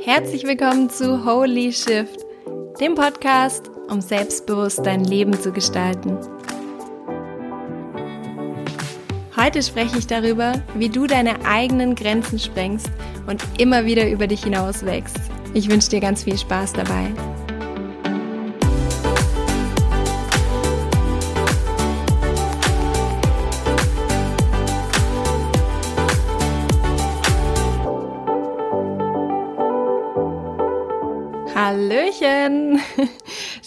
Herzlich willkommen zu Holy Shift, dem Podcast, um selbstbewusst dein Leben zu gestalten. Heute spreche ich darüber, wie du deine eigenen Grenzen sprengst und immer wieder über dich hinaus wächst. Ich wünsche dir ganz viel Spaß dabei.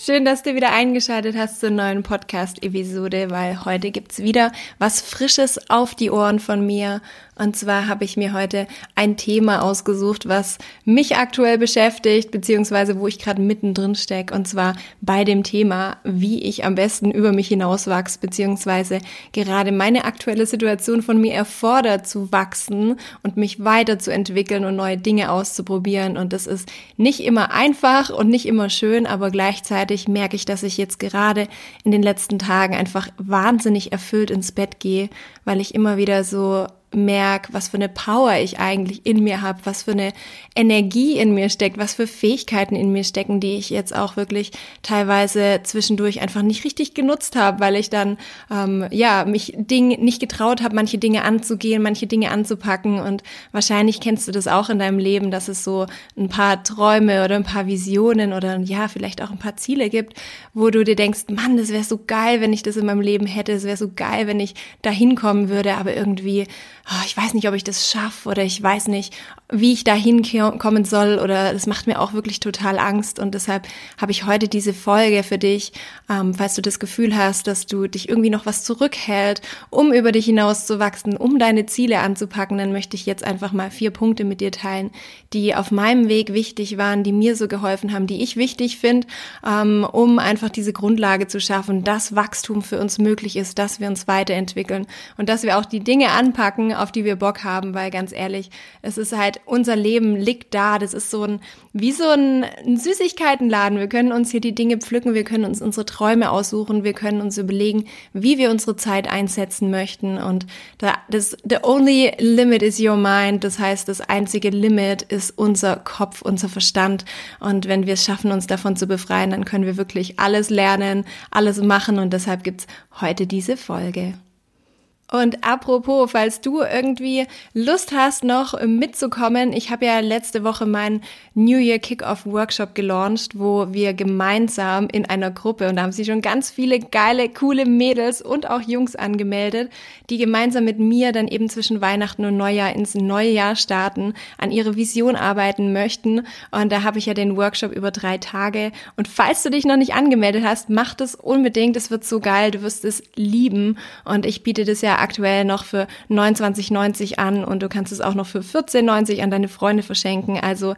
Schön, dass du wieder eingeschaltet hast zur neuen Podcast-Episode, weil heute gibt's wieder was Frisches auf die Ohren von mir. Und zwar habe ich mir heute ein Thema ausgesucht, was mich aktuell beschäftigt, beziehungsweise wo ich gerade mittendrin stecke. Und zwar bei dem Thema, wie ich am besten über mich hinauswachse, beziehungsweise gerade meine aktuelle Situation von mir erfordert zu wachsen und mich weiterzuentwickeln und neue Dinge auszuprobieren. Und das ist nicht immer einfach und nicht immer schön, aber gleichzeitig merke ich, dass ich jetzt gerade in den letzten Tagen einfach wahnsinnig erfüllt ins Bett gehe, weil ich immer wieder so merke, was für eine Power ich eigentlich in mir habe, was für eine Energie in mir steckt, was für Fähigkeiten in mir stecken, die ich jetzt auch wirklich teilweise zwischendurch einfach nicht richtig genutzt habe, weil ich dann ähm, ja mich Ding nicht getraut habe, manche Dinge anzugehen, manche Dinge anzupacken. Und wahrscheinlich kennst du das auch in deinem Leben, dass es so ein paar Träume oder ein paar Visionen oder ja vielleicht auch ein paar Ziele gibt, wo du dir denkst, Mann, das wäre so geil, wenn ich das in meinem Leben hätte, es wäre so geil, wenn ich da hinkommen würde, aber irgendwie oh, ich weiß nicht, ob ich das schaffe oder ich weiß nicht, wie ich da hinkommen soll oder das macht mir auch wirklich total Angst und deshalb habe ich heute diese Folge für dich, ähm, falls du das Gefühl hast, dass du dich irgendwie noch was zurückhält, um über dich hinaus zu wachsen, um deine Ziele anzupacken, dann möchte ich jetzt einfach mal vier Punkte mit dir teilen, die auf meinem Weg wichtig waren, die mir so geholfen haben, die ich wichtig finde, ähm, um einfach diese Grundlage zu schaffen, dass Wachstum für uns möglich ist, dass wir uns weiterentwickeln und dass wir auch die Dinge anpacken, auf die wir Bock haben, weil ganz ehrlich, es ist halt, unser Leben liegt da. Das ist so ein, wie so ein, Süßigkeitenladen. Wir können uns hier die Dinge pflücken, wir können uns unsere Träume aussuchen, wir können uns überlegen, wie wir unsere Zeit einsetzen möchten. Und da, das, the only limit is your mind. Das heißt, das einzige Limit ist unser Kopf, unser Verstand. Und wenn wir es schaffen, uns davon zu befreien, dann können wir wirklich alles lernen, alles machen. Und deshalb gibt's heute diese Folge. Und apropos, falls du irgendwie Lust hast, noch mitzukommen, ich habe ja letzte Woche meinen New Year Kickoff Workshop gelauncht, wo wir gemeinsam in einer Gruppe, und da haben sich schon ganz viele geile, coole Mädels und auch Jungs angemeldet, die gemeinsam mit mir dann eben zwischen Weihnachten und Neujahr ins neue Jahr starten, an ihre Vision arbeiten möchten. Und da habe ich ja den Workshop über drei Tage. Und falls du dich noch nicht angemeldet hast, mach das unbedingt. Es wird so geil. Du wirst es lieben. Und ich biete das ja aktuell noch für 29,90 an und du kannst es auch noch für 14,90 an deine Freunde verschenken. Also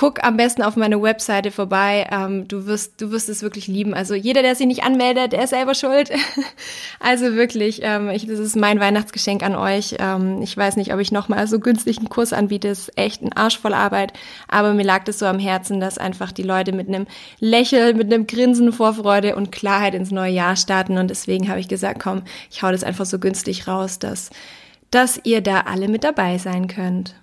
guck am besten auf meine Webseite vorbei. Ähm, du wirst, du wirst es wirklich lieben. Also jeder, der sich nicht anmeldet, der ist selber schuld. also wirklich, ähm, ich, das ist mein Weihnachtsgeschenk an euch. Ähm, ich weiß nicht, ob ich nochmal so günstigen Kurs anbiete. Ist echt ein Arsch voll Arbeit. Aber mir lag das so am Herzen, dass einfach die Leute mit einem Lächeln, mit einem Grinsen, Vorfreude und Klarheit ins neue Jahr starten. Und deswegen habe ich gesagt, komm, ich hau das einfach so günstig raus, dass, dass ihr da alle mit dabei sein könnt.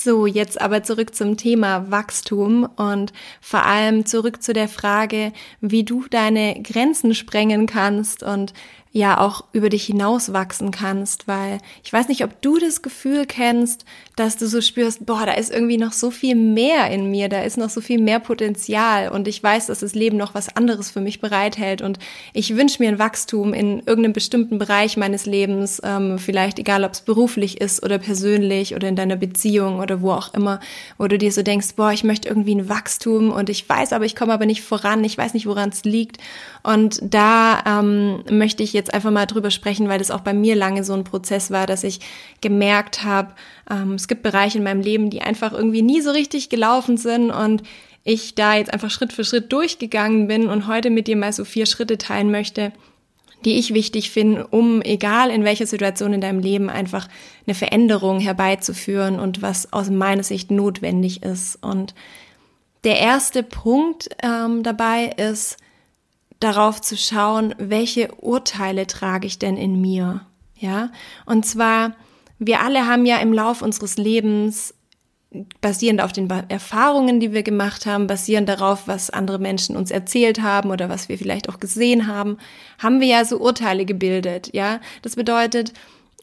So, jetzt aber zurück zum Thema Wachstum und vor allem zurück zu der Frage, wie du deine Grenzen sprengen kannst und ja auch über dich hinaus wachsen kannst, weil ich weiß nicht, ob du das Gefühl kennst, dass du so spürst, boah, da ist irgendwie noch so viel mehr in mir, da ist noch so viel mehr Potenzial und ich weiß, dass das Leben noch was anderes für mich bereithält und ich wünsche mir ein Wachstum in irgendeinem bestimmten Bereich meines Lebens, ähm, vielleicht egal, ob es beruflich ist oder persönlich oder in deiner Beziehung oder wo auch immer, wo du dir so denkst, boah, ich möchte irgendwie ein Wachstum und ich weiß aber, ich komme aber nicht voran, ich weiß nicht, woran es liegt und da ähm, möchte ich jetzt einfach mal drüber sprechen, weil das auch bei mir lange so ein Prozess war, dass ich gemerkt habe, ähm, es gibt Bereiche in meinem Leben, die einfach irgendwie nie so richtig gelaufen sind und ich da jetzt einfach Schritt für Schritt durchgegangen bin und heute mit dir mal so vier Schritte teilen möchte, die ich wichtig finde, um egal in welcher Situation in deinem Leben einfach eine Veränderung herbeizuführen und was aus meiner Sicht notwendig ist. Und der erste Punkt ähm, dabei ist, darauf zu schauen, welche Urteile trage ich denn in mir? Ja, und zwar, wir alle haben ja im Lauf unseres Lebens basierend auf den Erfahrungen, die wir gemacht haben, basierend darauf, was andere Menschen uns erzählt haben oder was wir vielleicht auch gesehen haben, haben wir ja so Urteile gebildet, ja? Das bedeutet,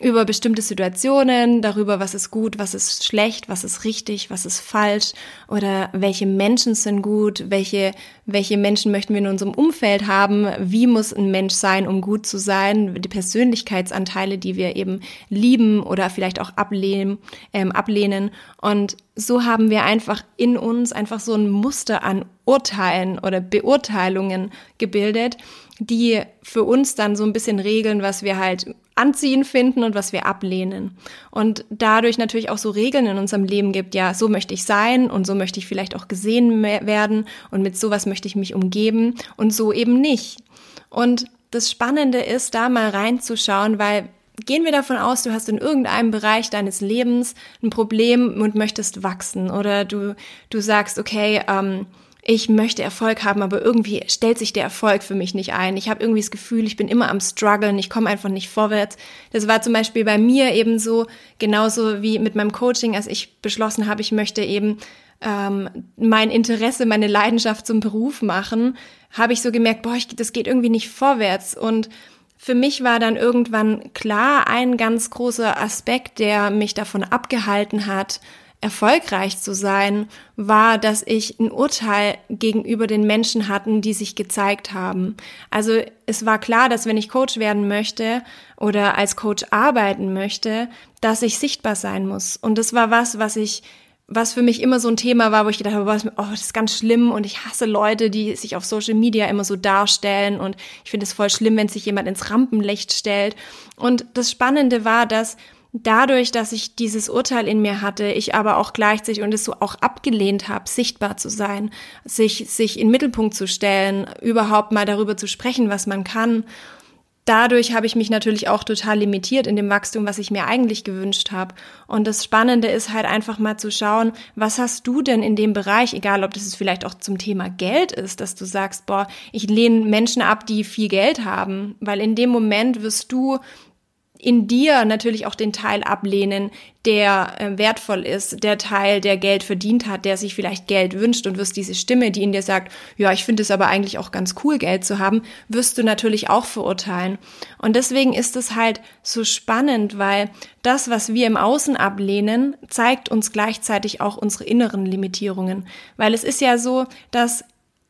über bestimmte Situationen, darüber, was ist gut, was ist schlecht, was ist richtig, was ist falsch oder welche Menschen sind gut, welche, welche Menschen möchten wir in unserem Umfeld haben, wie muss ein Mensch sein, um gut zu sein, die Persönlichkeitsanteile, die wir eben lieben oder vielleicht auch ablehnen, ähm, ablehnen. Und so haben wir einfach in uns einfach so ein Muster an Urteilen oder Beurteilungen gebildet, die für uns dann so ein bisschen regeln, was wir halt anziehen finden und was wir ablehnen. Und dadurch natürlich auch so Regeln in unserem Leben gibt, ja, so möchte ich sein und so möchte ich vielleicht auch gesehen werden und mit sowas möchte ich mich umgeben und so eben nicht. Und das Spannende ist, da mal reinzuschauen, weil gehen wir davon aus, du hast in irgendeinem Bereich deines Lebens ein Problem und möchtest wachsen oder du, du sagst, okay, ähm, ich möchte Erfolg haben, aber irgendwie stellt sich der Erfolg für mich nicht ein. Ich habe irgendwie das Gefühl, ich bin immer am struggeln, ich komme einfach nicht vorwärts. Das war zum Beispiel bei mir eben so, genauso wie mit meinem Coaching, als ich beschlossen habe, ich möchte eben ähm, mein Interesse, meine Leidenschaft zum Beruf machen, habe ich so gemerkt, boah, ich, das geht irgendwie nicht vorwärts. Und für mich war dann irgendwann klar ein ganz großer Aspekt, der mich davon abgehalten hat, erfolgreich zu sein, war, dass ich ein Urteil gegenüber den Menschen hatten, die sich gezeigt haben. Also es war klar, dass wenn ich Coach werden möchte oder als Coach arbeiten möchte, dass ich sichtbar sein muss. Und das war was, was ich was für mich immer so ein Thema war, wo ich gedacht habe, oh, das ist ganz schlimm und ich hasse Leute, die sich auf Social Media immer so darstellen und ich finde es voll schlimm, wenn sich jemand ins Rampenlicht stellt. Und das Spannende war, dass dadurch, dass ich dieses Urteil in mir hatte, ich aber auch gleichzeitig und es so auch abgelehnt habe, sichtbar zu sein, sich, sich in Mittelpunkt zu stellen, überhaupt mal darüber zu sprechen, was man kann. Dadurch habe ich mich natürlich auch total limitiert in dem Wachstum, was ich mir eigentlich gewünscht habe. Und das Spannende ist halt einfach mal zu schauen, was hast du denn in dem Bereich, egal ob das vielleicht auch zum Thema Geld ist, dass du sagst, boah, ich lehne Menschen ab, die viel Geld haben, weil in dem Moment wirst du in dir natürlich auch den Teil ablehnen, der äh, wertvoll ist, der Teil, der Geld verdient hat, der sich vielleicht Geld wünscht und wirst diese Stimme, die in dir sagt, ja, ich finde es aber eigentlich auch ganz cool, Geld zu haben, wirst du natürlich auch verurteilen. Und deswegen ist es halt so spannend, weil das, was wir im Außen ablehnen, zeigt uns gleichzeitig auch unsere inneren Limitierungen. Weil es ist ja so, dass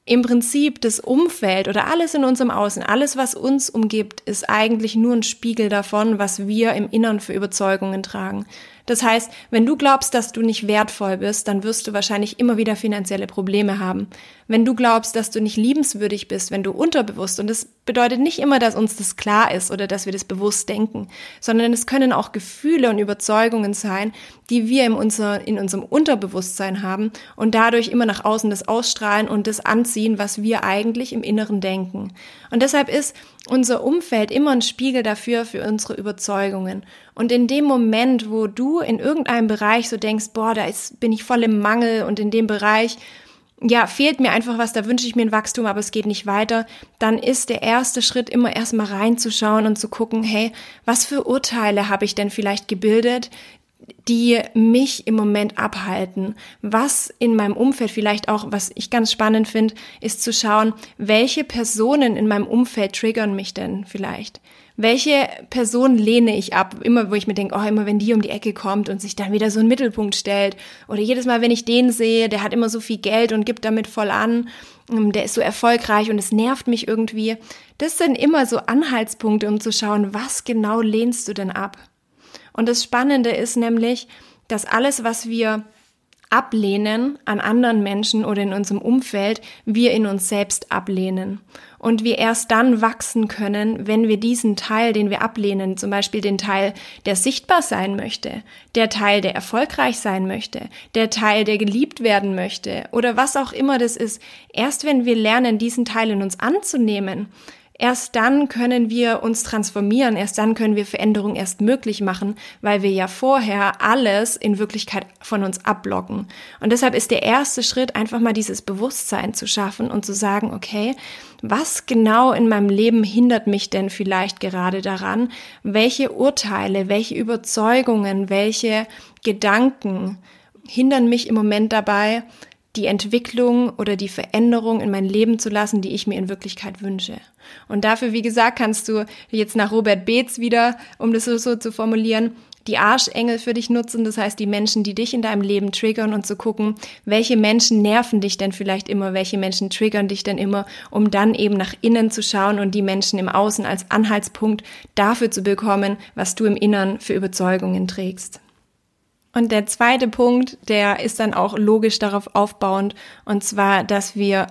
im Prinzip das Umfeld oder alles in unserem Außen, alles, was uns umgibt, ist eigentlich nur ein Spiegel davon, was wir im Innern für Überzeugungen tragen. Das heißt, wenn du glaubst, dass du nicht wertvoll bist, dann wirst du wahrscheinlich immer wieder finanzielle Probleme haben. Wenn du glaubst, dass du nicht liebenswürdig bist, wenn du unterbewusst, und das bedeutet nicht immer, dass uns das klar ist oder dass wir das bewusst denken, sondern es können auch Gefühle und Überzeugungen sein, die wir in, unser, in unserem Unterbewusstsein haben und dadurch immer nach außen das ausstrahlen und das anziehen, was wir eigentlich im Inneren denken. Und deshalb ist unser Umfeld immer ein Spiegel dafür, für unsere Überzeugungen. Und in dem Moment, wo du in irgendeinem Bereich so denkst, boah, da ist, bin ich voll im Mangel und in dem Bereich, ja, fehlt mir einfach was, da wünsche ich mir ein Wachstum, aber es geht nicht weiter, dann ist der erste Schritt immer erstmal reinzuschauen und zu gucken, hey, was für Urteile habe ich denn vielleicht gebildet, die mich im Moment abhalten. Was in meinem Umfeld vielleicht auch, was ich ganz spannend finde, ist zu schauen, welche Personen in meinem Umfeld triggern mich denn vielleicht? Welche Person lehne ich ab? Immer, wo ich mir denke, oh, immer wenn die um die Ecke kommt und sich dann wieder so einen Mittelpunkt stellt. Oder jedes Mal, wenn ich den sehe, der hat immer so viel Geld und gibt damit voll an. Ähm, der ist so erfolgreich und es nervt mich irgendwie. Das sind immer so Anhaltspunkte, um zu schauen, was genau lehnst du denn ab? Und das Spannende ist nämlich, dass alles, was wir ablehnen an anderen Menschen oder in unserem Umfeld, wir in uns selbst ablehnen. Und wir erst dann wachsen können, wenn wir diesen Teil, den wir ablehnen, zum Beispiel den Teil, der sichtbar sein möchte, der Teil, der erfolgreich sein möchte, der Teil, der geliebt werden möchte oder was auch immer das ist, erst wenn wir lernen, diesen Teil in uns anzunehmen, erst dann können wir uns transformieren, erst dann können wir Veränderung erst möglich machen, weil wir ja vorher alles in Wirklichkeit von uns abblocken. Und deshalb ist der erste Schritt einfach mal dieses Bewusstsein zu schaffen und zu sagen, okay, was genau in meinem Leben hindert mich denn vielleicht gerade daran? Welche Urteile, welche Überzeugungen, welche Gedanken hindern mich im Moment dabei, die Entwicklung oder die Veränderung in mein Leben zu lassen, die ich mir in Wirklichkeit wünsche. Und dafür, wie gesagt, kannst du jetzt nach Robert Beetz wieder, um das so, zu formulieren, die Arschengel für dich nutzen, das heißt die Menschen, die dich in deinem Leben triggern und zu gucken, welche Menschen nerven dich denn vielleicht immer, welche Menschen triggern dich denn immer, um dann eben nach innen zu schauen und die Menschen im Außen als Anhaltspunkt dafür zu bekommen, was du im Innern für Überzeugungen trägst. Und der zweite Punkt, der ist dann auch logisch darauf aufbauend, und zwar, dass wir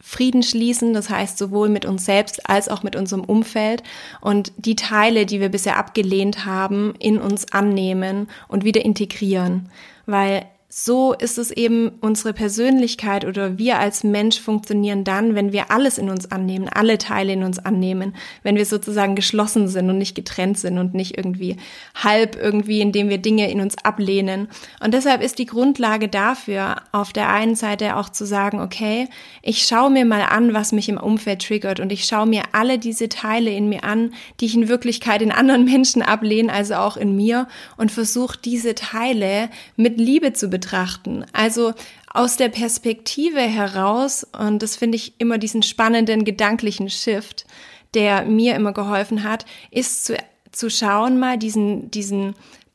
Frieden schließen, das heißt sowohl mit uns selbst als auch mit unserem Umfeld und die Teile, die wir bisher abgelehnt haben, in uns annehmen und wieder integrieren, weil so ist es eben unsere Persönlichkeit oder wir als Mensch funktionieren dann, wenn wir alles in uns annehmen, alle Teile in uns annehmen, wenn wir sozusagen geschlossen sind und nicht getrennt sind und nicht irgendwie halb irgendwie, indem wir Dinge in uns ablehnen. Und deshalb ist die Grundlage dafür, auf der einen Seite auch zu sagen, okay, ich schaue mir mal an, was mich im Umfeld triggert und ich schaue mir alle diese Teile in mir an, die ich in Wirklichkeit in anderen Menschen ablehne, also auch in mir und versuche diese Teile mit Liebe zu betrachten. Also aus der Perspektive heraus, und das finde ich immer diesen spannenden gedanklichen Shift, der mir immer geholfen hat, ist zu, zu schauen mal diesen, diesen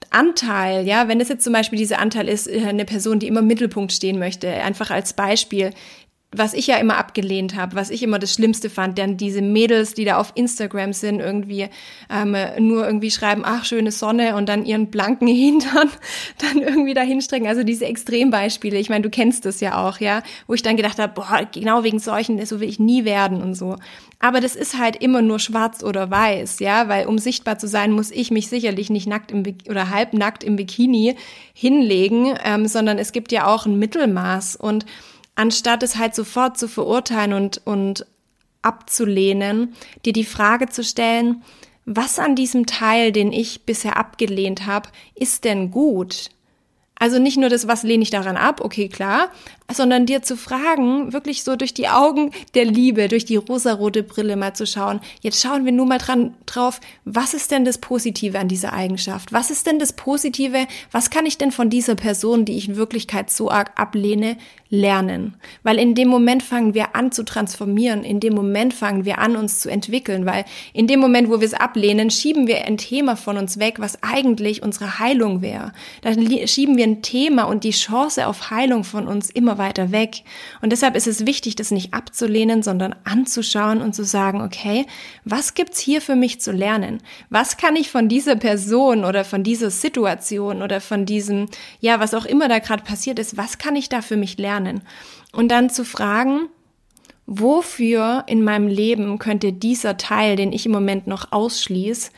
Anteil, ja, wenn es jetzt zum Beispiel dieser Anteil ist, äh, eine Person, die immer im Mittelpunkt stehen möchte, einfach als Beispiel, was ich ja immer abgelehnt habe, was ich immer das Schlimmste fand, denn diese Mädels, die da auf Instagram sind, irgendwie ähm, nur irgendwie schreiben, ach, schöne Sonne und dann ihren blanken Hintern dann irgendwie dahinstrecken. Also diese Extrembeispiele, ich meine, du kennst das ja auch, ja, wo ich dann gedacht habe, boah, genau wegen solchen, so will ich nie werden und so. Aber das ist halt immer nur schwarz oder weiß, ja, weil um sichtbar zu sein, muss ich mich sicherlich nicht nackt im oder halbnackt im Bikini hinlegen, ähm, sondern es gibt ja auch ein Mittelmaß und anstatt es halt sofort zu verurteilen und, und abzulehnen, dir die Frage zu stellen, was an diesem Teil, den ich bisher abgelehnt habe, ist denn gut? Also nicht nur das, was lehne ich daran ab, okay, klar, sondern dir zu fragen, wirklich so durch die Augen der Liebe, durch die rosarote Brille mal zu schauen. Jetzt schauen wir nur mal dran drauf, was ist denn das Positive an dieser Eigenschaft? Was ist denn das Positive? Was kann ich denn von dieser Person, die ich in Wirklichkeit so arg ablehne, lernen? Weil in dem Moment fangen wir an zu transformieren, in dem Moment fangen wir an, uns zu entwickeln, weil in dem Moment, wo wir es ablehnen, schieben wir ein Thema von uns weg, was eigentlich unsere Heilung wäre. Da schieben wir ein Thema und die Chance auf Heilung von uns immer immer weiter weg. Und deshalb ist es wichtig, das nicht abzulehnen, sondern anzuschauen und zu sagen, okay, was gibt's hier für mich zu lernen? Was kann ich von dieser Person oder von dieser Situation oder von diesem, ja, was auch immer da gerade passiert ist, was kann ich da für mich lernen? Und dann zu fragen, wofür in meinem Leben könnte dieser Teil, den ich im Moment noch ausschließe,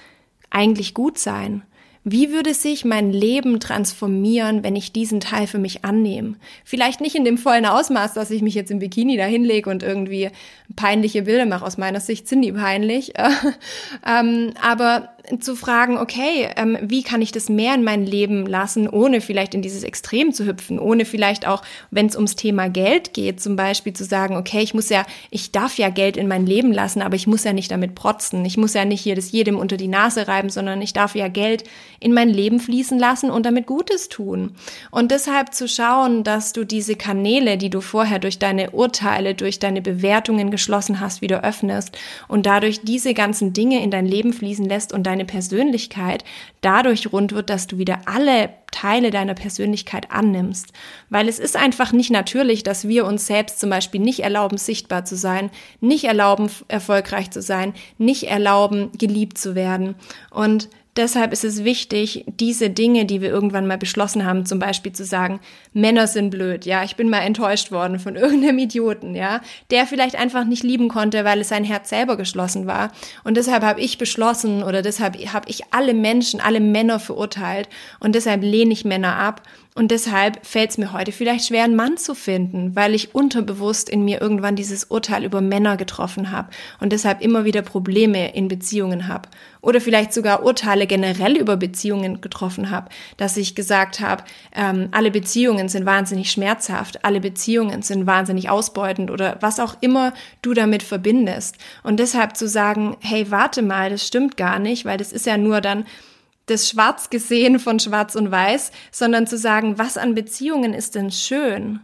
eigentlich gut sein? Wie würde sich mein Leben transformieren, wenn ich diesen Teil für mich annehme? Vielleicht nicht in dem vollen Ausmaß, dass ich mich jetzt im Bikini da hinlege und irgendwie peinliche Bilder mache. Aus meiner Sicht sind die peinlich. ähm, aber zu fragen, okay, ähm, wie kann ich das mehr in mein Leben lassen, ohne vielleicht in dieses Extrem zu hüpfen, ohne vielleicht auch, wenn es ums Thema Geld geht, zum Beispiel zu sagen, okay, ich muss ja, ich darf ja Geld in mein Leben lassen, aber ich muss ja nicht damit protzen. Ich muss ja nicht hier das jedem unter die Nase reiben, sondern ich darf ja Geld in mein Leben fließen lassen und damit Gutes tun. Und deshalb zu schauen, dass du diese Kanäle, die du vorher durch deine Urteile, durch deine Bewertungen geschlossen hast, wieder öffnest und dadurch diese ganzen Dinge in dein Leben fließen lässt und dein deine Persönlichkeit dadurch rund wird, dass du wieder alle Teile deiner Persönlichkeit annimmst. Weil es ist einfach nicht natürlich, dass wir uns selbst zum Beispiel nicht erlauben, sichtbar zu sein, nicht erlauben, erfolgreich zu sein, nicht erlauben, geliebt zu werden. Und Deshalb ist es wichtig, diese Dinge, die wir irgendwann mal beschlossen haben, zum Beispiel zu sagen, Männer sind blöd, ja, ich bin mal enttäuscht worden von irgendeinem Idioten, ja, der vielleicht einfach nicht lieben konnte, weil es sein Herz selber geschlossen war. Und deshalb habe ich beschlossen oder deshalb habe ich alle Menschen, alle Männer verurteilt und deshalb lehne ich Männer ab Und deshalb fällt es mir heute vielleicht schwer, einen Mann zu finden, weil ich unterbewusst in mir irgendwann dieses Urteil über Männer getroffen habe und deshalb immer wieder Probleme in Beziehungen habe. Oder vielleicht sogar Urteile generell über Beziehungen getroffen habe, dass ich gesagt habe, ähm, alle Beziehungen sind wahnsinnig schmerzhaft, alle Beziehungen sind wahnsinnig ausbeutend oder was auch immer du damit verbindest. Und deshalb zu sagen, hey, warte mal, das stimmt gar nicht, weil das ist ja nur dann das Schwarz gesehen von Schwarz und Weiß, sondern zu sagen, was an Beziehungen ist denn schön?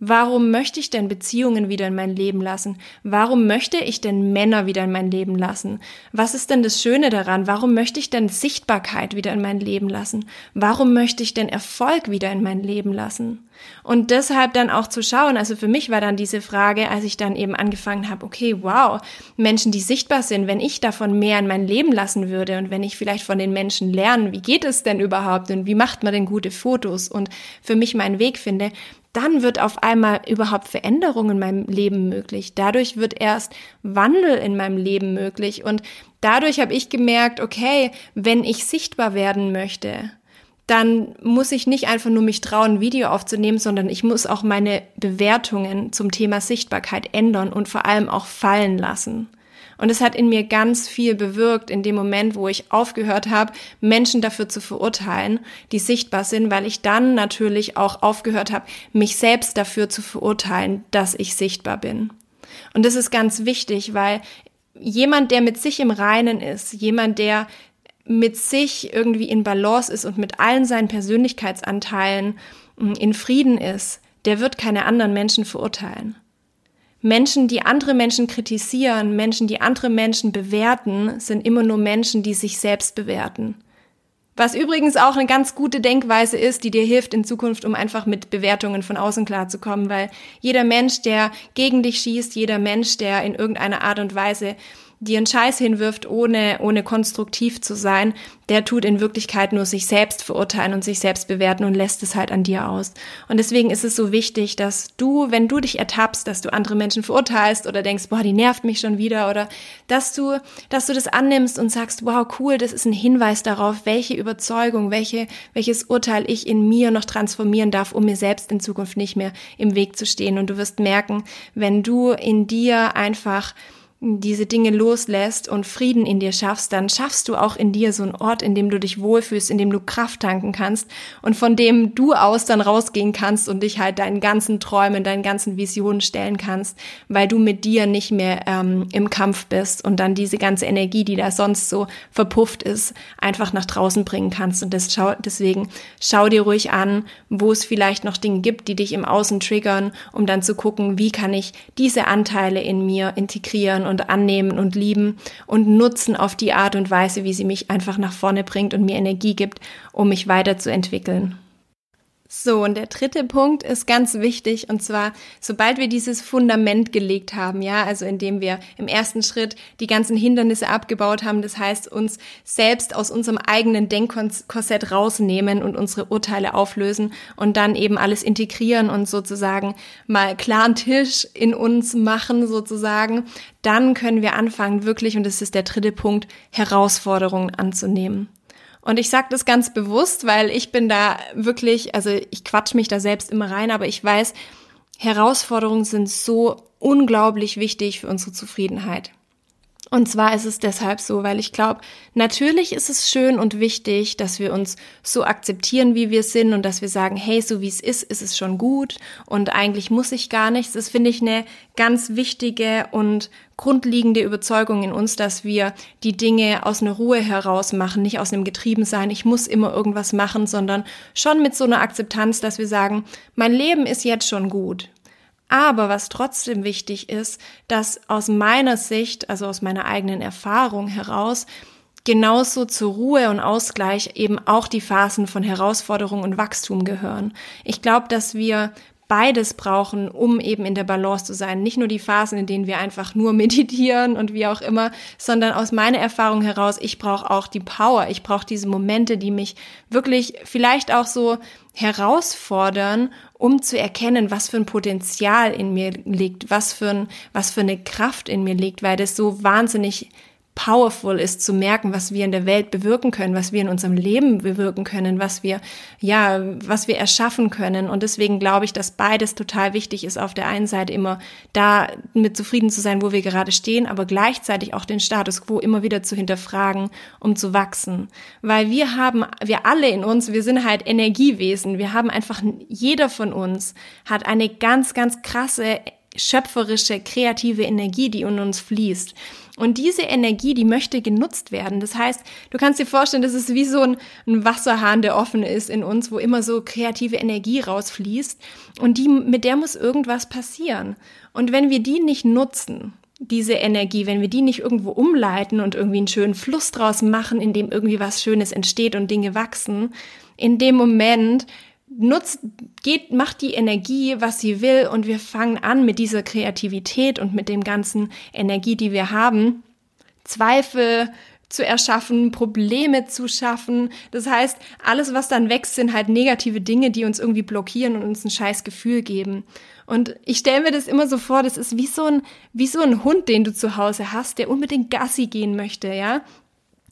Warum möchte ich denn Beziehungen wieder in mein Leben lassen? Warum möchte ich denn Männer wieder in mein Leben lassen? Was ist denn das Schöne daran? Warum möchte ich denn Sichtbarkeit wieder in mein Leben lassen? Warum möchte ich denn Erfolg wieder in mein Leben lassen? Und deshalb dann auch zu schauen, also für mich war dann diese Frage, als ich dann eben angefangen habe, okay, wow, Menschen, die sichtbar sind, wenn ich davon mehr in mein Leben lassen würde und wenn ich vielleicht von den Menschen lernen, wie geht es denn überhaupt und wie macht man denn gute Fotos und für mich meinen Weg finde, dann wird auf einmal überhaupt Veränderung in meinem Leben möglich. Dadurch wird erst Wandel in meinem Leben möglich. Und dadurch habe ich gemerkt, okay, wenn ich sichtbar werden möchte, dann muss ich nicht einfach nur mich trauen, Video aufzunehmen, sondern ich muss auch meine Bewertungen zum Thema Sichtbarkeit ändern und vor allem auch fallen lassen. Und es hat in mir ganz viel bewirkt in dem Moment, wo ich aufgehört habe, Menschen dafür zu verurteilen, die sichtbar sind, weil ich dann natürlich auch aufgehört habe, mich selbst dafür zu verurteilen, dass ich sichtbar bin. Und das ist ganz wichtig, weil jemand, der mit sich im Reinen ist, jemand, der mit sich irgendwie in Balance ist und mit allen seinen Persönlichkeitsanteilen mm, in Frieden ist, der wird keine anderen Menschen verurteilen. Menschen, die andere Menschen kritisieren, Menschen, die andere Menschen bewerten, sind immer nur Menschen, die sich selbst bewerten. Was übrigens auch eine ganz gute Denkweise ist, die dir hilft in Zukunft, um einfach mit Bewertungen von außen klarzukommen, weil jeder Mensch, der gegen dich schießt, jeder Mensch, der in irgendeiner Art und Weise dir einen Scheiß hinwirft, ohne, ohne konstruktiv zu sein, der tut in Wirklichkeit nur sich selbst verurteilen und sich selbst bewerten und lässt es halt an dir aus. Und deswegen ist es so wichtig, dass du, wenn du dich ertappst, dass du andere Menschen verurteilst oder denkst, boah, die nervt mich schon wieder oder dass du, dass du das annimmst und sagst, wow, cool, das ist ein Hinweis darauf, welche Überzeugung, welche, welches Urteil ich in mir noch transformieren darf, um mir selbst in Zukunft nicht mehr im Weg zu stehen. Und du wirst merken, wenn du in dir einfach diese Dinge loslässt und Frieden in dir schaffst, dann schaffst du auch in dir so einen Ort, in dem du dich wohlfühlst, in dem du Kraft tanken kannst und von dem du aus dann rausgehen kannst und dich halt deinen ganzen Träumen, deinen ganzen Visionen stellen kannst, weil du mit dir nicht mehr ähm, im Kampf bist und dann diese ganze Energie, die da sonst so verpufft ist, einfach nach draußen bringen kannst. Und das schau, deswegen schau dir ruhig an, wo es vielleicht noch Dinge gibt, die dich im Außen triggern, um dann zu gucken, wie kann ich diese Anteile in mir integrieren und annehmen und lieben und nutzen auf die Art und Weise, wie sie mich einfach nach vorne bringt und mir Energie gibt, um mich weiterzuentwickeln. So, und der dritte Punkt ist ganz wichtig, und zwar, sobald wir dieses Fundament gelegt haben, ja, also indem wir im ersten Schritt die ganzen Hindernisse abgebaut haben, das heißt, uns selbst aus unserem eigenen Denkkorsett rausnehmen und unsere Urteile auflösen und dann eben alles integrieren und sozusagen mal klaren Tisch in uns machen, sozusagen, dann können wir anfangen, wirklich, und das ist der dritte Punkt, Herausforderungen anzunehmen. Und ich sage das ganz bewusst, weil ich bin da wirklich, also ich quatsch mich da selbst immer rein, aber ich weiß, Herausforderungen sind so unglaublich wichtig für unsere Zufriedenheit. Und zwar ist es deshalb so, weil ich glaube, natürlich ist es schön und wichtig, dass wir uns so akzeptieren, wie wir sind und dass wir sagen, hey, so wie es ist, ist es schon gut und eigentlich muss ich gar nichts. Das finde ich eine ganz wichtige und grundlegende Überzeugung in uns, dass wir die Dinge aus einer Ruhe heraus machen, nicht aus einem Getriebensein, ich muss immer irgendwas machen, sondern schon mit so einer Akzeptanz, dass wir sagen, mein Leben ist jetzt schon gut. Aber was trotzdem wichtig ist, dass aus meiner Sicht, also aus meiner eigenen Erfahrung heraus, genauso zur Ruhe und Ausgleich eben auch die Phasen von Herausforderung und Wachstum gehören. Ich glaube, dass wir beides brauchen, um eben in der Balance zu sein. Nicht nur die Phasen, in denen wir einfach nur meditieren und wie auch immer, sondern aus meiner Erfahrung heraus, ich brauche auch die Power. Ich brauche diese Momente, die mich wirklich vielleicht auch so herausfordern, um zu erkennen, was für ein Potenzial in mir liegt, was für, ein, was für eine Kraft in mir liegt, weil das so wahnsinnig powerful ist zu merken, was wir in der Welt bewirken können, was wir in unserem Leben bewirken können, was wir, ja, was wir erschaffen können. Und deswegen glaube ich, dass beides total wichtig ist, auf der einen Seite immer da mit zufrieden zu sein, wo wir gerade stehen, aber gleichzeitig auch den Status quo immer wieder zu hinterfragen, um zu wachsen. Weil wir haben, wir alle in uns, wir sind halt Energiewesen. Wir haben einfach, jeder von uns hat eine ganz, ganz krasse schöpferische, kreative Energie, die in uns fließt. Und diese Energie, die möchte genutzt werden. Das heißt, du kannst dir vorstellen, das ist wie so ein, ein, Wasserhahn, der offen ist in uns, wo immer so kreative Energie rausfließt. Und die, mit der muss irgendwas passieren. Und wenn wir die nicht nutzen, diese Energie, wenn wir die nicht irgendwo umleiten und irgendwie einen schönen Fluss draus machen, in dem irgendwie was Schönes entsteht und Dinge wachsen, in dem Moment nutzt, geht, macht die Energie, was sie will und wir fangen an mit dieser Kreativität und mit dem ganzen Energie, die wir haben, Zweifel zu erschaffen, Probleme zu schaffen. Das heißt, alles, was dann wächst, sind halt negative Dinge, die uns irgendwie blockieren und uns ein scheiß Gefühl geben. Und ich stelle mir das immer so vor, das ist wie so ein, wie so ein Hund, den du zu Hause hast, der unbedingt Gassi gehen möchte, ja.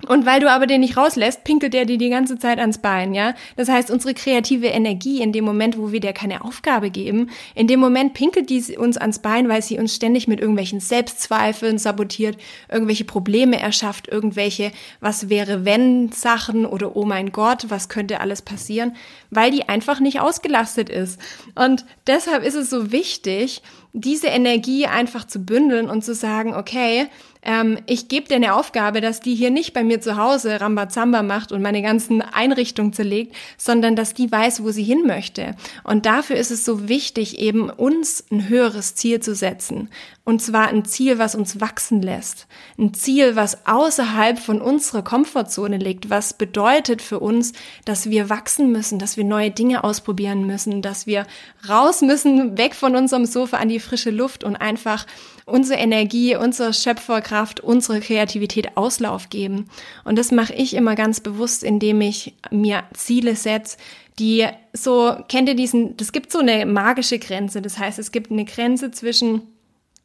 Und weil du aber den nicht rauslässt, pinkelt der dir die ganze Zeit ans Bein, ja? Das heißt, unsere kreative Energie in dem Moment, wo wir der keine Aufgabe geben, in dem Moment pinkelt die uns ans Bein, weil sie uns ständig mit irgendwelchen Selbstzweifeln sabotiert, irgendwelche Probleme erschafft, irgendwelche was wäre wenn Sachen oder oh mein Gott, was könnte alles passieren, weil die einfach nicht ausgelastet ist. Und deshalb ist es so wichtig, diese Energie einfach zu bündeln und zu sagen, okay, ähm, ich gebe dir eine Aufgabe, dass die hier nicht bei mir zu Hause Rambazamba macht und meine ganzen Einrichtungen zerlegt, sondern dass die weiß, wo sie hin möchte. Und dafür ist es so wichtig, eben uns ein höheres Ziel zu setzen. Und zwar ein Ziel, was uns wachsen lässt. Ein Ziel, was außerhalb von unserer Komfortzone liegt, was bedeutet für uns, dass wir wachsen müssen, dass wir neue Dinge ausprobieren müssen, dass wir raus müssen, weg von unserem Sofa an die frische Luft und einfach unsere Energie, unsere Schöpferkraft, unsere Kreativität Auslauf geben. Und das mache ich immer ganz bewusst, indem ich mir Ziele setze, die so, kennt ihr diesen, das gibt so eine magische Grenze. Das heißt, es gibt eine Grenze zwischen,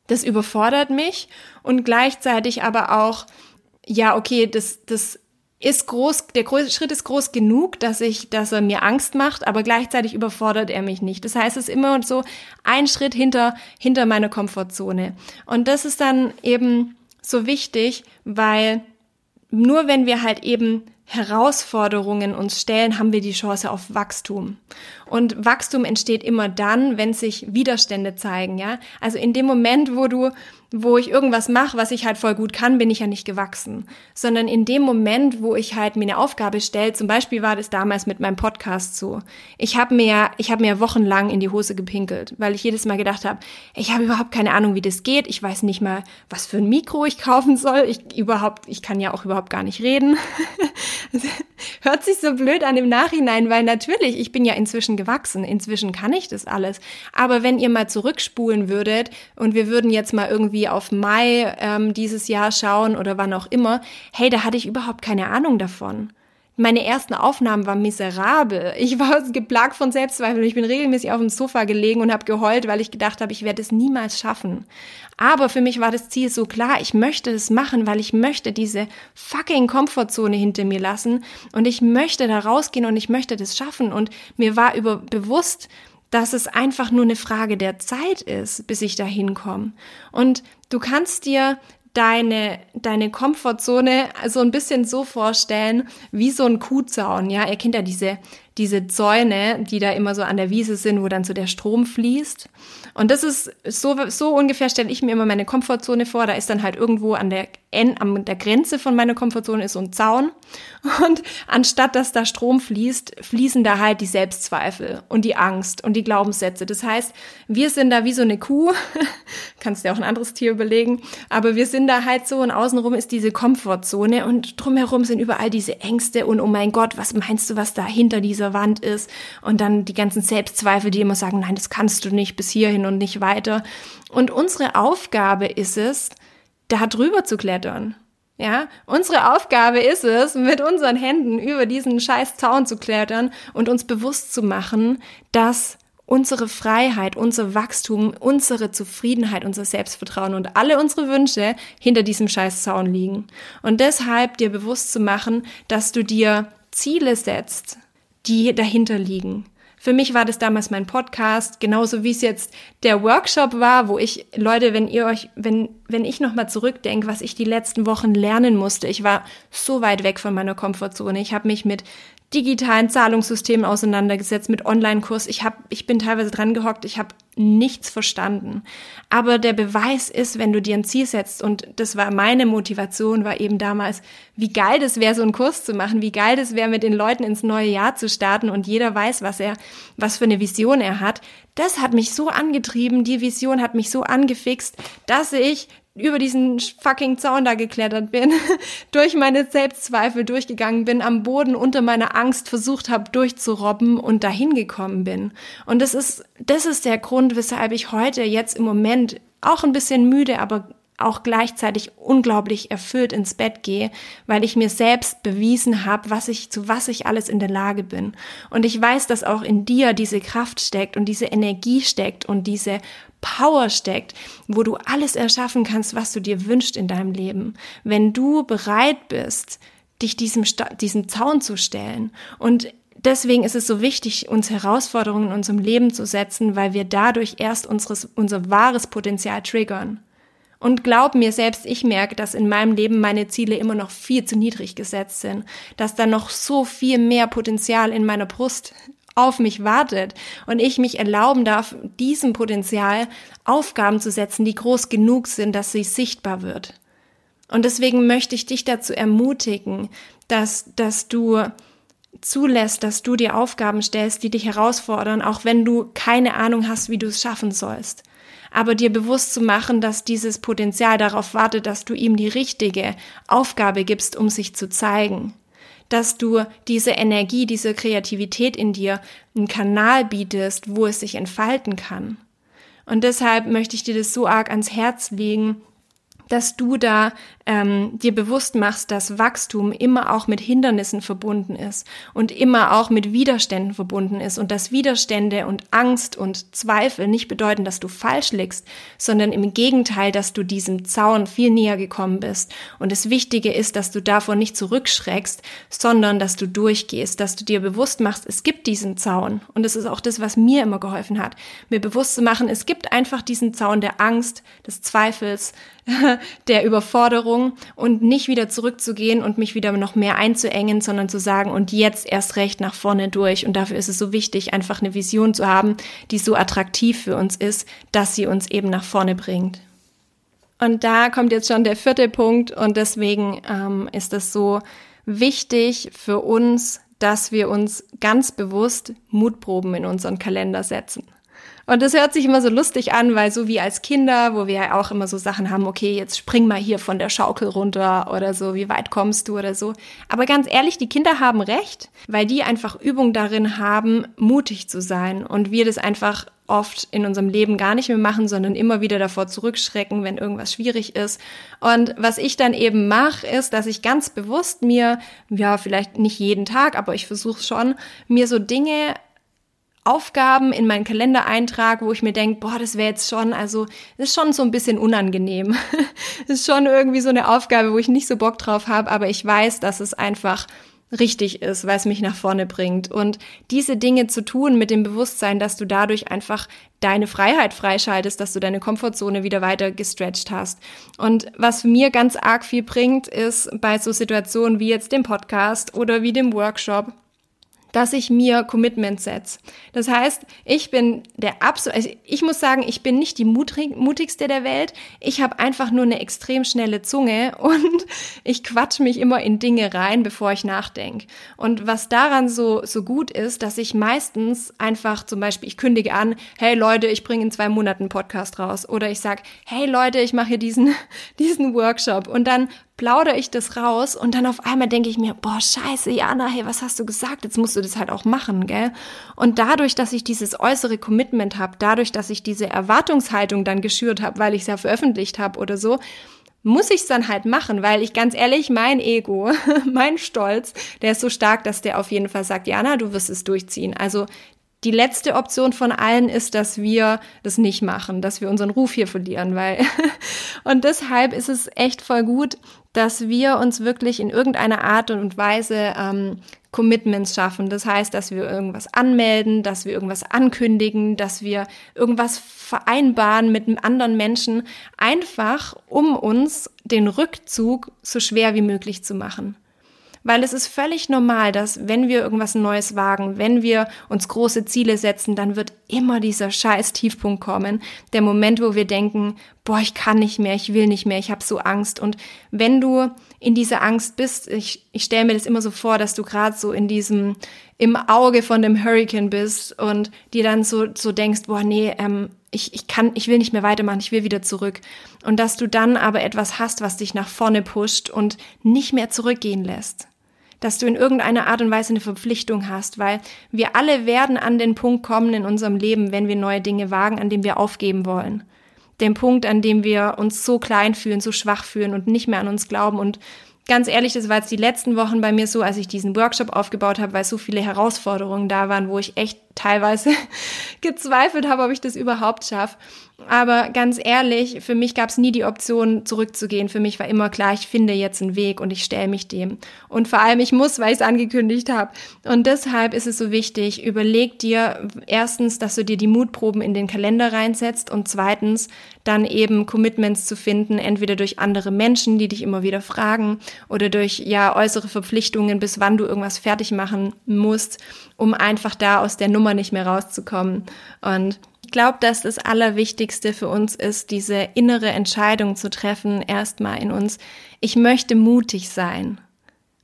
das überfordert mich und gleichzeitig aber auch, ja, okay, das, das ist groß, der Schritt ist groß genug, dass ich, dass er mir Angst macht, aber gleichzeitig überfordert er mich nicht. Das heißt, es ist immer so ein Schritt hinter, hinter meiner Komfortzone. Und das ist dann eben so wichtig, weil nur wenn wir halt eben Herausforderungen uns stellen, haben wir die Chance auf Wachstum. Und Wachstum entsteht immer dann, wenn sich Widerstände zeigen, ja? Also in dem Moment, wo du wo ich irgendwas mache, was ich halt voll gut kann, bin ich ja nicht gewachsen. Sondern in dem Moment, wo ich halt mir eine Aufgabe stelle, zum Beispiel war das damals mit meinem Podcast so. Ich habe mir, ich habe mir wochenlang in die Hose gepinkelt, weil ich jedes Mal gedacht habe, ich habe überhaupt keine Ahnung, wie das geht. Ich weiß nicht mal, was für ein Mikro ich kaufen soll. Ich überhaupt, ich kann ja auch überhaupt gar nicht reden. Hört sich so blöd an im Nachhinein, weil natürlich, ich bin ja inzwischen gewachsen. Inzwischen kann ich das alles. Aber wenn ihr mal zurückspulen würdet und wir würden jetzt mal irgendwie auf Mai ähm, dieses Jahr schauen oder wann auch immer, hey, da hatte ich überhaupt keine Ahnung davon. Meine ersten Aufnahmen waren miserabel. Ich war geplagt von Selbstzweifeln. Ich bin regelmäßig auf dem Sofa gelegen und habe geheult, weil ich gedacht habe, ich werde es niemals schaffen. Aber für mich war das Ziel so klar, ich möchte das machen, weil ich möchte diese fucking Komfortzone hinter mir lassen und ich möchte da rausgehen und ich möchte das schaffen. Und mir war über bewusst, dass es einfach nur eine Frage der Zeit ist, bis ich da hinkomme. Und du kannst dir deine, deine Komfortzone so ein bisschen so vorstellen, wie so ein Kuhzaun, ja. Ihr kennt ja diese, diese Zäune, die da immer so an der Wiese sind, wo dann so der Strom fließt. Und das ist so, so ungefähr stelle ich mir immer meine Komfortzone vor. Da ist dann halt irgendwo an der, an der Grenze von meiner Komfortzone ist so ein Zaun. Und anstatt dass da Strom fließt, fließen da halt die Selbstzweifel und die Angst und die Glaubenssätze. Das heißt, wir sind da wie so eine Kuh. Kannst dir auch ein anderes Tier überlegen. Aber wir sind da halt so und außenrum ist diese Komfortzone und drumherum sind überall diese Ängste und oh mein Gott, was meinst du, was da hinter dieser Wand ist? Und dann die ganzen Selbstzweifel, die immer sagen, nein, das kannst du nicht bis hierhin hin und nicht weiter. Und unsere Aufgabe ist es, da drüber zu klettern. Ja, unsere Aufgabe ist es, mit unseren Händen über diesen scheiß Zaun zu klettern und uns bewusst zu machen, dass unsere Freiheit, unser Wachstum, unsere Zufriedenheit, unser Selbstvertrauen und alle unsere Wünsche hinter diesem scheiß Zaun liegen. Und deshalb dir bewusst zu machen, dass du dir Ziele setzt, die dahinter liegen. Für mich war das damals mein Podcast, genauso wie es jetzt der Workshop war, wo ich, Leute, wenn ihr euch, wenn, wenn ich nochmal zurückdenke, was ich die letzten Wochen lernen musste, ich war so weit weg von meiner Komfortzone. Ich habe mich mit digitalen Zahlungssystemen auseinandergesetzt, mit Online-Kurs. Ich, hab, ich bin teilweise dran gehockt, ich habe nichts verstanden. Aber der Beweis ist, wenn du dir ein Ziel setzt, und das war meine Motivation, war eben damals, wie geil das wäre, so einen Kurs zu machen, wie geil das wäre, mit den Leuten ins neue Jahr zu starten und jeder weiß, was er, was für eine Vision er hat. Das hat mich so angetrieben, die Vision hat mich so angefixt, dass ich über diesen fucking Zaun da geklettert bin, durch meine Selbstzweifel durchgegangen bin, am Boden unter meiner Angst versucht habe durchzurobben und dahin gekommen bin. Und das ist, das ist der Grund, weshalb ich heute jetzt im Moment auch ein bisschen müde, aber auch gleichzeitig unglaublich erfüllt ins Bett gehe, weil ich mir selbst bewiesen habe, was ich zu was ich alles in der Lage bin. Und ich weiß, dass auch in dir diese Kraft steckt und diese Energie steckt und diese Power steckt, wo du alles erschaffen kannst, was du dir wünschst in deinem Leben. Wenn du bereit bist, dich diesem, diesem Zaun zu stellen. Und deswegen ist es so wichtig, uns Herausforderungen in unserem Leben zu setzen, weil wir dadurch erst unseres, unser wahres Potenzial triggern. Und glaub mir, selbst ich merke, dass in meinem Leben meine Ziele immer noch viel zu niedrig gesetzt sind, dass da noch so viel mehr Potenzial in meiner Brust auf mich wartet und ich mich erlauben darf, diesem Potenzial Aufgaben zu setzen, die groß genug sind, dass sie sichtbar wird. Und deswegen möchte ich dich dazu ermutigen, dass, dass du zulässt, dass du dir Aufgaben stellst, die dich herausfordern, auch wenn du keine Ahnung hast, wie du es schaffen sollst. Aber dir bewusst zu machen, dass dieses Potenzial darauf wartet, dass du ihm die richtige Aufgabe gibst, um sich zu zeigen dass du diese Energie, diese Kreativität in dir einen Kanal bietest, wo es sich entfalten kann. Und deshalb möchte ich dir das so arg ans Herz legen, dass du da ähm, dir bewusst machst, dass Wachstum immer auch mit Hindernissen verbunden ist und immer auch mit Widerständen verbunden ist und dass Widerstände und Angst und Zweifel nicht bedeuten, dass du falsch liegst, sondern im Gegenteil, dass du diesem Zaun viel näher gekommen bist. Und das Wichtige ist, dass du davor nicht zurückschreckst, sondern dass du durchgehst, dass du dir bewusst machst, es gibt diesen Zaun. Und das ist auch das, was mir immer geholfen hat, mir bewusst zu machen, es gibt einfach diesen Zaun der Angst, des Zweifels, der Überforderung und nicht wieder zurückzugehen und mich wieder noch mehr einzuengen, sondern zu sagen, und jetzt erst recht nach vorne durch. Und dafür ist es so wichtig, einfach eine Vision zu haben, die so attraktiv für uns ist, dass sie uns eben nach vorne bringt. Und da kommt jetzt schon der vierte Punkt und deswegen ähm, ist es so wichtig für uns, dass wir uns ganz bewusst Mutproben in unseren Kalender setzen. Und das hört sich immer so lustig an, weil so wie als Kinder, wo wir ja auch immer so Sachen haben, okay, jetzt spring mal hier von der Schaukel runter oder so, wie weit kommst du oder so. Aber ganz ehrlich, die Kinder haben recht, weil die einfach Übung darin haben, mutig zu sein und wir das einfach oft in unserem Leben gar nicht mehr machen, sondern immer wieder davor zurückschrecken, wenn irgendwas schwierig ist. Und was ich dann eben mache, ist, dass ich ganz bewusst mir, ja, vielleicht nicht jeden Tag, aber ich versuche schon, mir so Dinge Aufgaben in meinen Kalender eintrage, wo ich mir denke, boah, das wäre jetzt schon, also das ist schon so ein bisschen unangenehm. das ist schon irgendwie so eine Aufgabe, wo ich nicht so Bock drauf habe, aber ich weiß, dass es einfach richtig ist, weil es mich nach vorne bringt. Und diese Dinge zu tun mit dem Bewusstsein, dass du dadurch einfach deine Freiheit freischaltest, dass du deine Komfortzone wieder weiter gestretched hast. Und was mir ganz arg viel bringt, ist bei so Situationen wie jetzt dem Podcast oder wie dem Workshop, dass ich mir Commitment setze. Das heißt, ich bin der absolute, also ich muss sagen, ich bin nicht die mutig, mutigste der Welt. Ich habe einfach nur eine extrem schnelle Zunge und ich quatsch mich immer in Dinge rein, bevor ich nachdenke. Und was daran so, so gut ist, dass ich meistens einfach zum Beispiel, ich kündige an, hey Leute, ich bringe in zwei Monaten einen Podcast raus. Oder ich sag, hey Leute, ich mache hier diesen, diesen Workshop. Und dann plaudere ich das raus und dann auf einmal denke ich mir, boah, scheiße, Jana, hey, was hast du gesagt? Jetzt musst du das halt auch machen, gell? Und dadurch, dass ich dieses äußere Commitment habe, dadurch, dass ich diese Erwartungshaltung dann geschürt habe, weil ich es ja veröffentlicht habe oder so, muss ich es dann halt machen, weil ich ganz ehrlich, mein Ego, mein Stolz, der ist so stark, dass der auf jeden Fall sagt, Jana, du wirst es durchziehen. Also die letzte Option von allen ist, dass wir das nicht machen, dass wir unseren Ruf hier verlieren, weil und deshalb ist es echt voll gut, dass wir uns wirklich in irgendeiner Art und Weise ähm, Commitments schaffen. Das heißt, dass wir irgendwas anmelden, dass wir irgendwas ankündigen, dass wir irgendwas vereinbaren mit einem anderen Menschen, einfach um uns den Rückzug so schwer wie möglich zu machen. Weil es ist völlig normal, dass wenn wir irgendwas Neues wagen, wenn wir uns große Ziele setzen, dann wird immer dieser scheiß Tiefpunkt kommen. Der Moment, wo wir denken, boah, ich kann nicht mehr, ich will nicht mehr, ich habe so Angst. Und wenn du in dieser Angst bist, ich, ich stelle mir das immer so vor, dass du gerade so in diesem, im Auge von dem Hurricane bist und dir dann so, so denkst, boah, nee, ähm, ich, ich kann, ich will nicht mehr weitermachen, ich will wieder zurück. Und dass du dann aber etwas hast, was dich nach vorne pusht und nicht mehr zurückgehen lässt dass du in irgendeiner Art und Weise eine Verpflichtung hast, weil wir alle werden an den Punkt kommen in unserem Leben, wenn wir neue Dinge wagen, an dem wir aufgeben wollen. Den Punkt, an dem wir uns so klein fühlen, so schwach fühlen und nicht mehr an uns glauben und ganz ehrlich, das war jetzt die letzten Wochen bei mir so, als ich diesen Workshop aufgebaut habe, weil so viele Herausforderungen da waren, wo ich echt teilweise gezweifelt habe, ob ich das überhaupt schaffe. Aber ganz ehrlich, für mich gab es nie die Option, zurückzugehen. Für mich war immer klar, ich finde jetzt einen Weg und ich stelle mich dem. Und vor allem, ich muss, weil ich es angekündigt habe. Und deshalb ist es so wichtig, überleg dir erstens, dass du dir die Mutproben in den Kalender reinsetzt und zweitens dann eben Commitments zu finden, entweder durch andere Menschen, die dich immer wieder fragen oder durch ja äußere Verpflichtungen, bis wann du irgendwas fertig machen musst, um einfach da aus der Nummer nicht mehr rauszukommen. Und ich glaube, dass das Allerwichtigste für uns ist, diese innere Entscheidung zu treffen, erstmal in uns, ich möchte mutig sein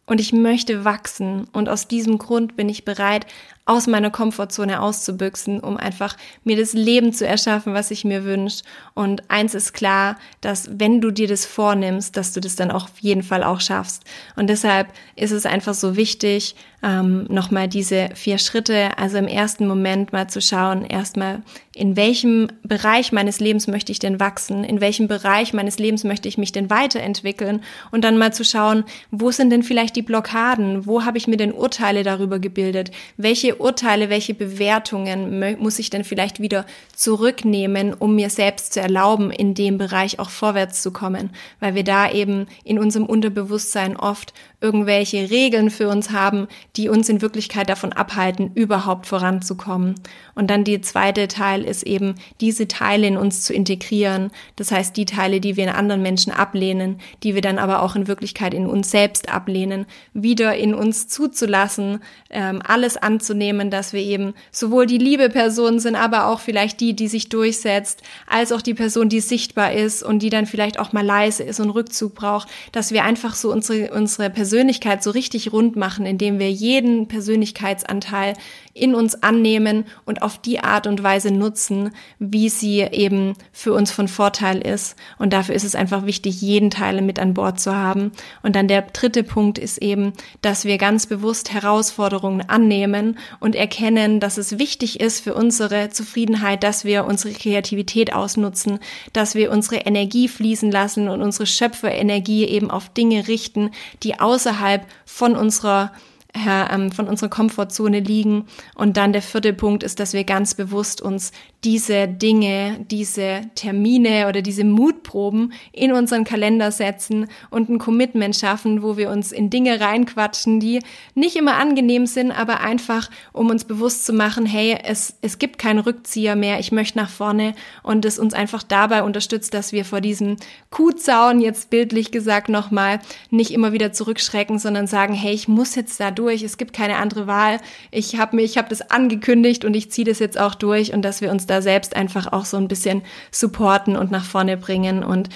und ich möchte wachsen. Und aus diesem Grund bin ich bereit, aus meiner Komfortzone auszubüchsen, um einfach mir das Leben zu erschaffen, was ich mir wünsche. Und eins ist klar, dass wenn du dir das vornimmst, dass du das dann auch auf jeden Fall auch schaffst. Und deshalb ist es einfach so wichtig, ähm, nochmal diese vier Schritte, also im ersten Moment mal zu schauen, erstmal, in welchem Bereich meines Lebens möchte ich denn wachsen, in welchem Bereich meines Lebens möchte ich mich denn weiterentwickeln und dann mal zu schauen, wo sind denn vielleicht die Blockaden, wo habe ich mir denn Urteile darüber gebildet, welche Urteile, welche Bewertungen muss ich denn vielleicht wieder zurücknehmen, um mir selbst zu erlauben, in dem Bereich auch vorwärts zu kommen, weil wir da eben in unserem Unterbewusstsein oft irgendwelche Regeln für uns haben, die uns in Wirklichkeit davon abhalten, überhaupt voranzukommen. Und dann die zweite Teil ist eben, diese Teile in uns zu integrieren. Das heißt, die Teile, die wir in anderen Menschen ablehnen, die wir dann aber auch in Wirklichkeit in uns selbst ablehnen, wieder in uns zuzulassen, ähm, alles anzunehmen, dass wir eben sowohl die liebe Person sind, aber auch vielleicht die, die sich durchsetzt, als auch die Person, die sichtbar ist und die dann vielleicht auch mal leise ist und Rückzug braucht, dass wir einfach so unsere, unsere Person Persönlichkeit so richtig rund machen, indem wir jeden Persönlichkeitsanteil in uns annehmen und auf die Art und Weise nutzen, wie sie eben für uns von Vorteil ist. Und dafür ist es einfach wichtig, jeden Teil mit an Bord zu haben. Und dann der dritte Punkt ist eben, dass wir ganz bewusst Herausforderungen annehmen und erkennen, dass es wichtig ist für unsere Zufriedenheit, dass wir unsere Kreativität ausnutzen, dass wir unsere Energie fließen lassen und unsere Schöpferenergie eben auf Dinge richten, die außerhalb von unserer ähm, von unserer Komfortzone liegen. Und dann der vierte Punkt ist, dass wir ganz bewusst uns diese Dinge, diese Termine oder diese Mutproben in unseren Kalender setzen und ein Commitment schaffen, wo wir uns in Dinge reinquatschen, die nicht immer angenehm sind, aber einfach, um uns bewusst zu machen, hey, es, es gibt keinen Rückzieher mehr, ich möchte nach vorne und es uns einfach dabei unterstützt, dass wir vor diesem Kuhzaun, jetzt bildlich gesagt nochmal, nicht immer wieder zurückschrecken, sondern sagen, hey, ich muss jetzt da durch, es gibt keine andere Wahl, ich habe mir, ich habe das angekündigt und ich ziehe das jetzt auch durch und dass wir uns da selbst einfach auch so ein bisschen supporten und nach vorne bringen. Und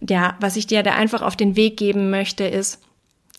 ja, was ich dir da einfach auf den Weg geben möchte, ist,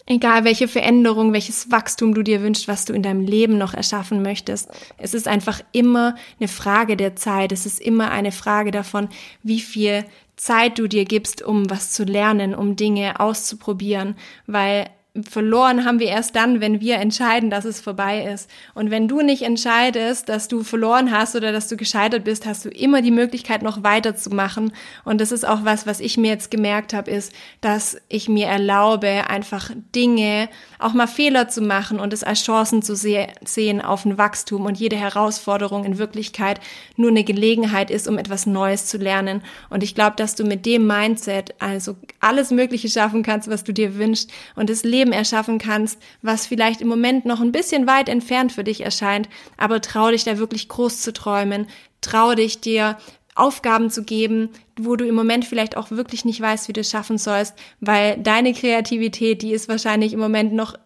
egal welche Veränderung, welches Wachstum du dir wünschst, was du in deinem Leben noch erschaffen möchtest, es ist einfach immer eine Frage der Zeit. Es ist immer eine Frage davon, wie viel Zeit du dir gibst, um was zu lernen, um Dinge auszuprobieren, weil verloren haben wir erst dann, wenn wir entscheiden, dass es vorbei ist. Und wenn du nicht entscheidest, dass du verloren hast oder dass du gescheitert bist, hast du immer die Möglichkeit, noch weiterzumachen. Und das ist auch was, was ich mir jetzt gemerkt habe, ist, dass ich mir erlaube, einfach Dinge, auch mal Fehler zu machen und es als Chancen zu sehen auf ein Wachstum und jede Herausforderung in Wirklichkeit nur eine Gelegenheit ist, um etwas Neues zu lernen. Und ich glaube, dass du mit dem Mindset also alles Mögliche schaffen kannst, was du dir wünschst und das Leben erschaffen kannst, was vielleicht im Moment noch ein bisschen weit entfernt für dich erscheint, aber trau dich da wirklich groß zu träumen, trau dich dir Aufgaben zu geben, wo du im Moment vielleicht auch wirklich nicht weißt, wie du es schaffen sollst, weil deine Kreativität, die ist wahrscheinlich im Moment noch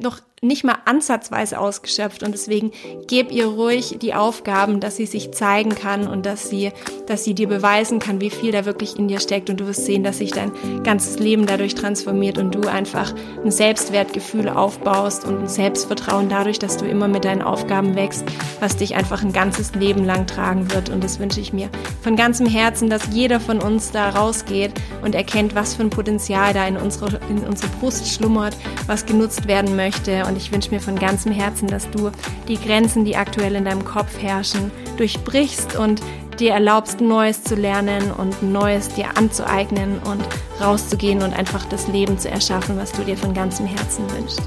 noch nicht mal ansatzweise ausgeschöpft. Und deswegen gib ihr ruhig die Aufgaben, dass sie sich zeigen kann und dass sie, dass sie dir beweisen kann, wie viel da wirklich in dir steckt. Und du wirst sehen, dass sich dein ganzes Leben dadurch transformiert und du einfach ein Selbstwertgefühl aufbaust und ein Selbstvertrauen dadurch, dass du immer mit deinen Aufgaben wächst, was dich einfach ein ganzes Leben lang tragen wird. Und das wünsche ich mir von ganzem Herzen, dass jeder von uns da rausgeht und erkennt, was für ein Potenzial da in unserer, in unserer Brust schlummert, was genutzt werden möchte und und ich wünsche mir von ganzem Herzen, dass du die Grenzen, die aktuell in deinem Kopf herrschen, durchbrichst und dir erlaubst, Neues zu lernen und Neues dir anzueignen und rauszugehen und einfach das Leben zu erschaffen, was du dir von ganzem Herzen wünschst.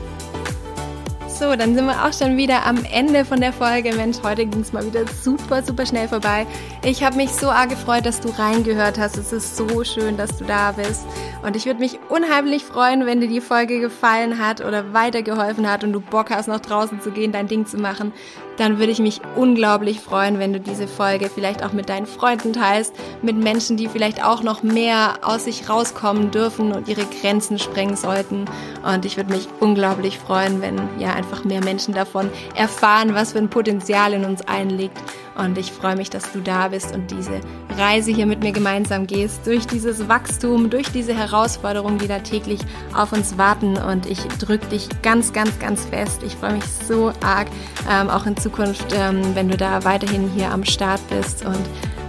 So, dann sind wir auch schon wieder am Ende von der Folge. Mensch, heute ging es mal wieder super, super schnell vorbei. Ich habe mich so arg gefreut, dass du reingehört hast. Es ist so schön, dass du da bist. Und ich würde mich unheimlich freuen, wenn dir die Folge gefallen hat oder weitergeholfen hat und du Bock hast, nach draußen zu gehen, dein Ding zu machen dann würde ich mich unglaublich freuen, wenn du diese Folge vielleicht auch mit deinen Freunden teilst, mit Menschen, die vielleicht auch noch mehr aus sich rauskommen dürfen und ihre Grenzen sprengen sollten. Und ich würde mich unglaublich freuen, wenn ja einfach mehr Menschen davon erfahren, was für ein Potenzial in uns einliegt. Und ich freue mich, dass du da bist und diese Reise hier mit mir gemeinsam gehst, durch dieses Wachstum, durch diese Herausforderungen, die da täglich auf uns warten. Und ich drücke dich ganz, ganz, ganz fest. Ich freue mich so arg, ähm, auch in Zukunft, ähm, wenn du da weiterhin hier am Start bist. Und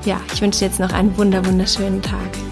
ja, ich wünsche dir jetzt noch einen wunder, wunderschönen Tag.